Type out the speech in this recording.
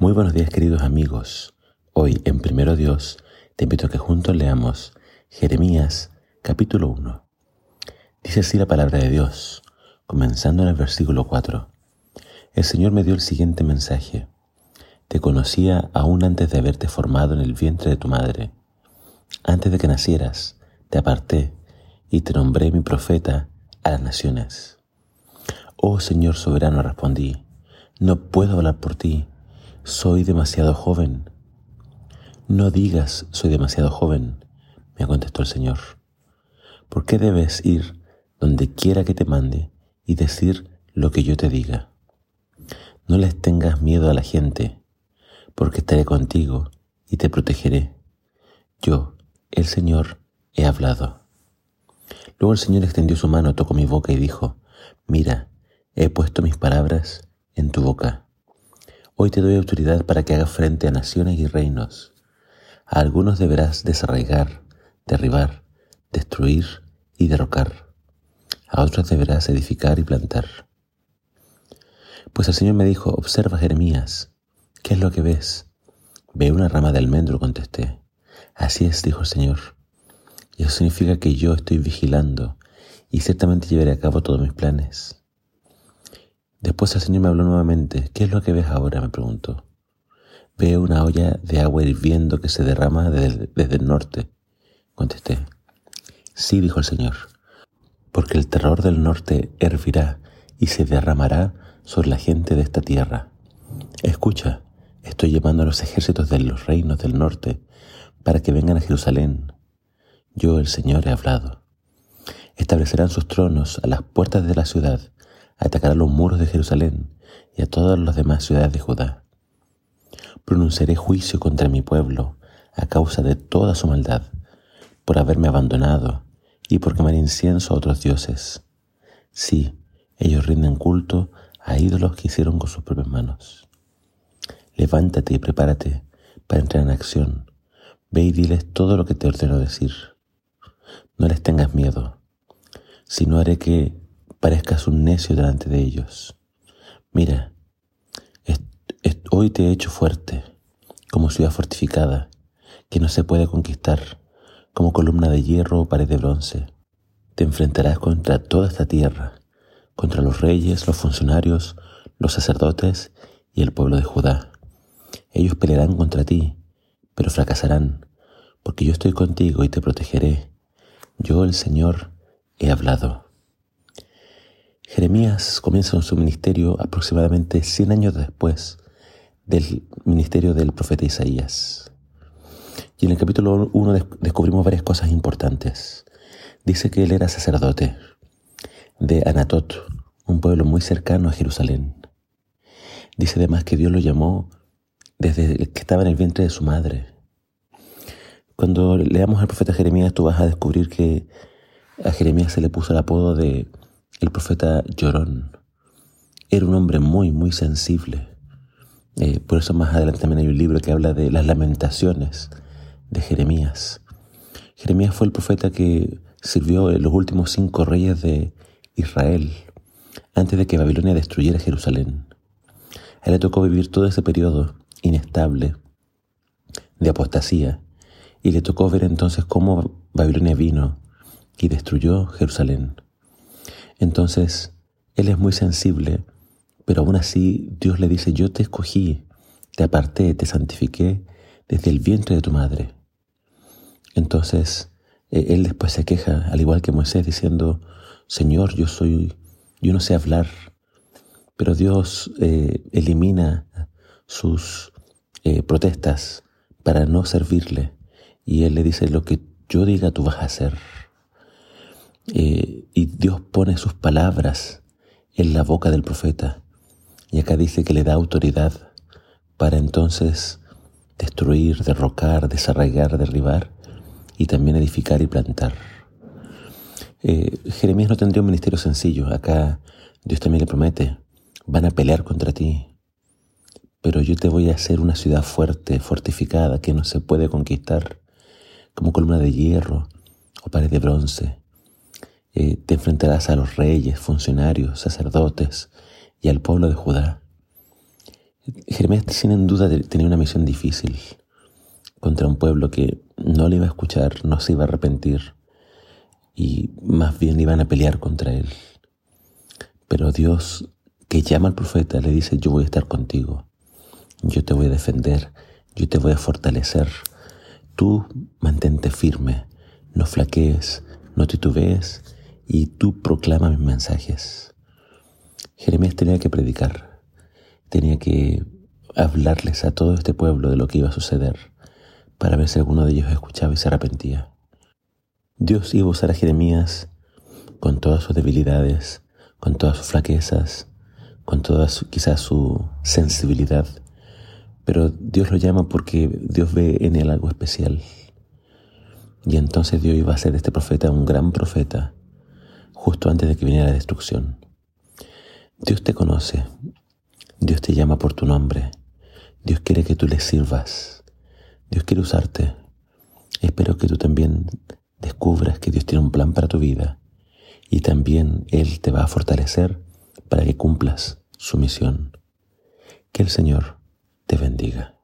Muy buenos días queridos amigos. Hoy en Primero Dios te invito a que juntos leamos Jeremías capítulo 1. Dice así la palabra de Dios, comenzando en el versículo 4. El Señor me dio el siguiente mensaje. Te conocía aún antes de haberte formado en el vientre de tu madre. Antes de que nacieras, te aparté y te nombré mi profeta a las naciones. Oh Señor soberano, respondí, no puedo hablar por ti soy demasiado joven. No digas soy demasiado joven, me contestó el Señor. ¿Por qué debes ir donde quiera que te mande y decir lo que yo te diga? No les tengas miedo a la gente, porque estaré contigo y te protegeré. Yo, el Señor, he hablado. Luego el Señor extendió su mano, tocó mi boca y dijo, Mira, he puesto mis palabras en tu boca. Hoy te doy autoridad para que hagas frente a naciones y reinos. A algunos deberás desarraigar, derribar, destruir y derrocar. A otros deberás edificar y plantar. Pues el Señor me dijo, observa Jeremías, ¿qué es lo que ves? Ve una rama de almendro, contesté. Así es, dijo el Señor. Y eso significa que yo estoy vigilando y ciertamente llevaré a cabo todos mis planes. Después el Señor me habló nuevamente. ¿Qué es lo que ves ahora? me preguntó. Veo una olla de agua hirviendo que se derrama desde, el norte. Contesté. Sí, dijo el Señor, porque el terror del norte hervirá y se derramará sobre la gente de esta tierra. Escucha, estoy llevando a los ejércitos de los reinos del norte para que vengan a Jerusalén. Yo, el Señor, he hablado. Establecerán sus tronos a las puertas de la ciudad atacará los muros de Jerusalén y a todas las demás ciudades de Judá. Pronunciaré juicio contra mi pueblo a causa de toda su maldad, por haberme abandonado y por quemar incienso a otros dioses. Sí, ellos rinden culto a ídolos que hicieron con sus propias manos. Levántate y prepárate para entrar en acción. Ve y diles todo lo que te ordeno decir. No les tengas miedo, sino haré que parezcas un necio delante de ellos. Mira, hoy te he hecho fuerte, como ciudad fortificada, que no se puede conquistar, como columna de hierro o pared de bronce. Te enfrentarás contra toda esta tierra, contra los reyes, los funcionarios, los sacerdotes y el pueblo de Judá. Ellos pelearán contra ti, pero fracasarán, porque yo estoy contigo y te protegeré. Yo, el Señor, he hablado. Jeremías comienza su ministerio aproximadamente 100 años después del ministerio del profeta Isaías. Y en el capítulo 1 descubrimos varias cosas importantes. Dice que él era sacerdote de Anatot, un pueblo muy cercano a Jerusalén. Dice además que Dios lo llamó desde que estaba en el vientre de su madre. Cuando leamos al profeta Jeremías, tú vas a descubrir que a Jeremías se le puso el apodo de el profeta Llorón era un hombre muy, muy sensible. Eh, por eso más adelante también hay un libro que habla de las lamentaciones de Jeremías. Jeremías fue el profeta que sirvió los últimos cinco reyes de Israel antes de que Babilonia destruyera Jerusalén. A él le tocó vivir todo ese periodo inestable de apostasía y le tocó ver entonces cómo Babilonia vino y destruyó Jerusalén. Entonces, él es muy sensible, pero aún así Dios le dice, yo te escogí, te aparté, te santifiqué desde el vientre de tu madre. Entonces, e, él después se queja, al igual que Moisés, diciendo, Señor, yo soy, yo no sé hablar, pero Dios eh, elimina sus eh, protestas para no servirle. Y él le dice, lo que yo diga tú vas a hacer. Eh, y Dios pone sus palabras en la boca del profeta. Y acá dice que le da autoridad para entonces destruir, derrocar, desarraigar, derribar y también edificar y plantar. Eh, Jeremías no tendría un ministerio sencillo. Acá Dios también le promete, van a pelear contra ti, pero yo te voy a hacer una ciudad fuerte, fortificada, que no se puede conquistar, como columna de hierro o pared de bronce. Eh, te enfrentarás a los reyes, funcionarios, sacerdotes y al pueblo de Judá. Jeremías sin duda tenía una misión difícil contra un pueblo que no le iba a escuchar, no se iba a arrepentir y más bien iban a pelear contra él. Pero Dios que llama al profeta le dice, yo voy a estar contigo, yo te voy a defender, yo te voy a fortalecer, tú mantente firme, no flaquees, no titubees y tú proclama mis mensajes. Jeremías tenía que predicar, tenía que hablarles a todo este pueblo de lo que iba a suceder para ver si alguno de ellos escuchaba y se arrepentía. Dios iba a usar a Jeremías con todas sus debilidades, con todas sus flaquezas, con toda su, quizás su sensibilidad, pero Dios lo llama porque Dios ve en él algo especial. Y entonces Dios iba a de este profeta un gran profeta antes de que viniera la destrucción. Dios te conoce, Dios te llama por tu nombre, Dios quiere que tú le sirvas, Dios quiere usarte. Espero que tú también descubras que Dios tiene un plan para tu vida y también Él te va a fortalecer para que cumplas su misión. Que el Señor te bendiga.